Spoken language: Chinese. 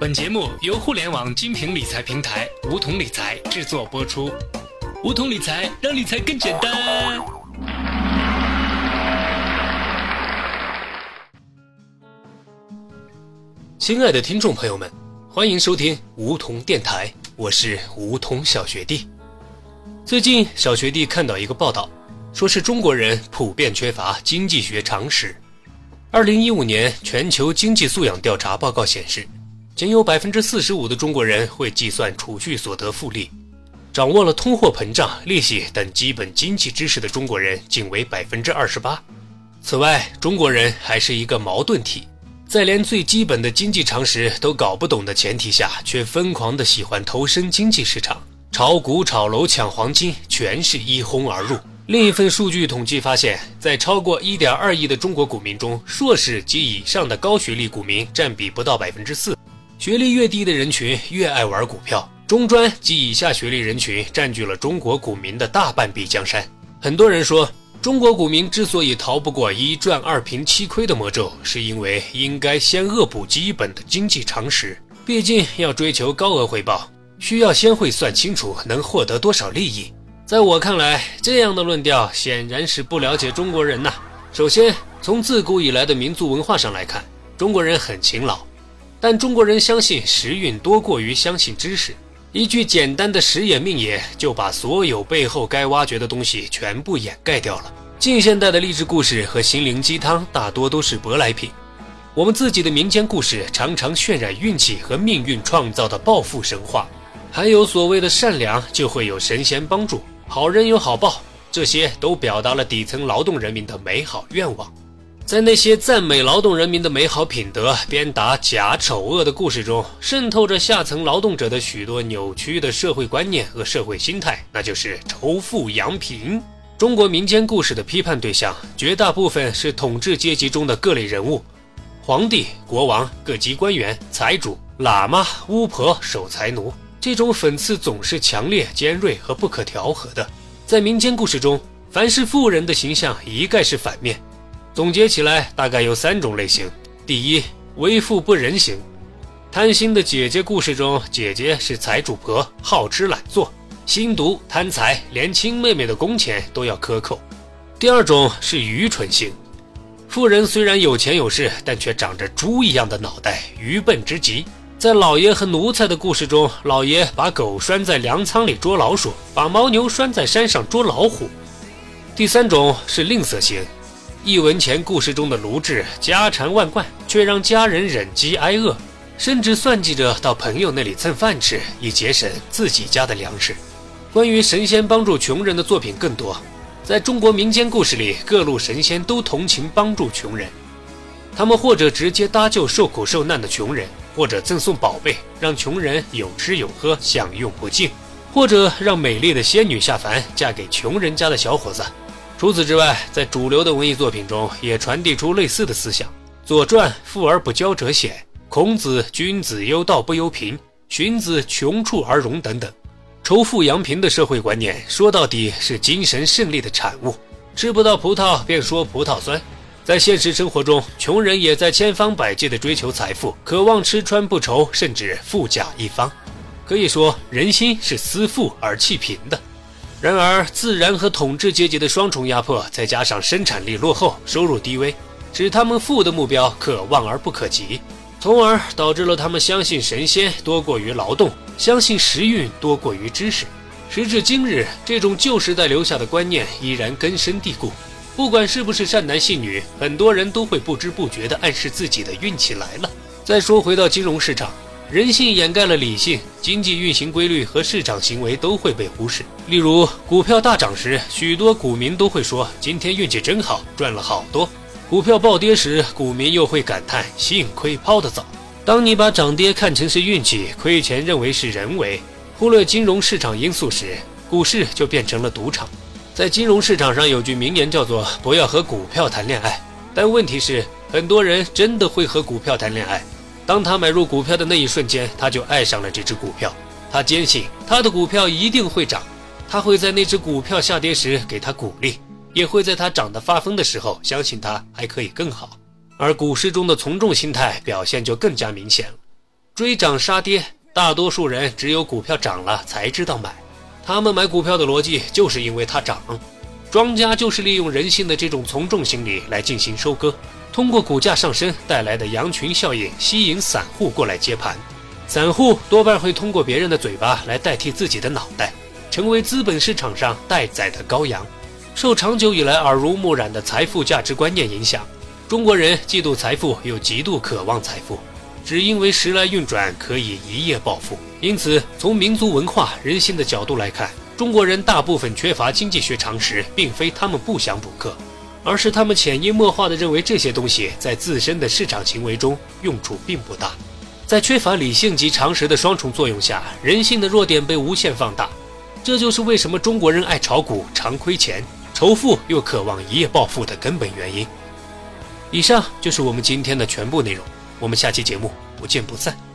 本节目由互联网精品理财平台梧桐理财制作播出。梧桐理财让理财更简单。亲爱的听众朋友们，欢迎收听梧桐电台，我是梧桐小学弟。最近，小学弟看到一个报道，说是中国人普遍缺乏经济学常识。二零一五年全球经济素养调查报告显示。仅有百分之四十五的中国人会计算储蓄所得复利，掌握了通货膨胀、利息等基本经济知识的中国人仅为百分之二十八。此外，中国人还是一个矛盾体，在连最基本的经济常识都搞不懂的前提下，却疯狂的喜欢投身经济市场，炒股、炒楼、抢黄金，全是一哄而入。另一份数据统计发现，在超过一点二亿的中国股民中，硕士及以上的高学历股民占比不到百分之四。学历越低的人群越爱玩股票，中专及以下学历人群占据了中国股民的大半壁江山。很多人说，中国股民之所以逃不过一赚二平七亏的魔咒，是因为应该先恶补基本的经济常识。毕竟要追求高额回报，需要先会算清楚能获得多少利益。在我看来，这样的论调显然是不了解中国人呐。首先，从自古以来的民族文化上来看，中国人很勤劳。但中国人相信时运多过于相信知识，一句简单的“时也命也”就把所有背后该挖掘的东西全部掩盖掉了。近现代的励志故事和心灵鸡汤大多都是舶来品，我们自己的民间故事常常渲染运气和命运创造的暴富神话，还有所谓的善良就会有神仙帮助，好人有好报，这些都表达了底层劳动人民的美好愿望。在那些赞美劳动人民的美好品德、鞭打假丑恶的故事中，渗透着下层劳动者的许多扭曲的社会观念和社会心态，那就是仇富扬贫。中国民间故事的批判对象，绝大部分是统治阶级中的各类人物：皇帝、国王、各级官员、财主、喇嘛、巫婆、守财奴。这种讽刺总是强烈、尖锐和不可调和的。在民间故事中，凡是富人的形象一概是反面。总结起来，大概有三种类型：第一，为富不仁型，贪心的姐姐故事中，姐姐是财主婆，好吃懒做，心毒贪财，连亲妹妹的工钱都要克扣；第二种是愚蠢型，富人虽然有钱有势，但却长着猪一样的脑袋，愚笨之极。在老爷和奴才的故事中，老爷把狗拴在粮仓里捉老鼠，把牦牛拴在山上捉老虎；第三种是吝啬型。一文钱故事中的卢志家产万贯，却让家人忍饥挨饿，甚至算计着到朋友那里蹭饭吃，以节省自己家的粮食。关于神仙帮助穷人的作品更多。在中国民间故事里，各路神仙都同情帮助穷人，他们或者直接搭救受苦受难的穷人，或者赠送宝贝让穷人有吃有喝，享用不尽，或者让美丽的仙女下凡嫁给穷人家的小伙子。除此之外，在主流的文艺作品中也传递出类似的思想，《左传》“富而不骄者险”，孔子“君子忧道不忧贫”，荀子“穷处而荣”等等。仇富扬贫的社会观念，说到底是精神胜利的产物。吃不到葡萄便说葡萄酸。在现实生活中，穷人也在千方百计地追求财富，渴望吃穿不愁，甚至富甲一方。可以说，人心是思富而弃贫的。然而，自然和统治阶级的双重压迫，再加上生产力落后、收入低微，使他们富的目标可望而不可及，从而导致了他们相信神仙多过于劳动，相信时运多过于知识。时至今日，这种旧时代留下的观念依然根深蒂固。不管是不是善男信女，很多人都会不知不觉地暗示自己的运气来了。再说回到金融市场。人性掩盖了理性，经济运行规律和市场行为都会被忽视。例如，股票大涨时，许多股民都会说：“今天运气真好，赚了好多。”股票暴跌时，股民又会感叹：“幸亏抛得早。”当你把涨跌看成是运气，亏钱认为是人为，忽略金融市场因素时，股市就变成了赌场。在金融市场上有句名言叫做“不要和股票谈恋爱”，但问题是，很多人真的会和股票谈恋爱。当他买入股票的那一瞬间，他就爱上了这只股票。他坚信他的股票一定会涨，他会在那只股票下跌时给他鼓励，也会在他涨得发疯的时候相信他还可以更好。而股市中的从众心态表现就更加明显了。追涨杀跌，大多数人只有股票涨了才知道买。他们买股票的逻辑就是因为它涨。庄家就是利用人性的这种从众心理来进行收割，通过股价上升带来的羊群效应吸引散户过来接盘。散户多半会通过别人的嘴巴来代替自己的脑袋，成为资本市场上待宰的羔羊。受长久以来耳濡目染的财富价值观念影响，中国人嫉妒财富又极度渴望财富，只因为时来运转可以一夜暴富。因此，从民族文化、人心的角度来看。中国人大部分缺乏经济学常识，并非他们不想补课，而是他们潜移默化地认为这些东西在自身的市场行为中用处并不大。在缺乏理性及常识的双重作用下，人性的弱点被无限放大。这就是为什么中国人爱炒股、常亏钱、仇富又渴望一夜暴富的根本原因。以上就是我们今天的全部内容，我们下期节目不见不散。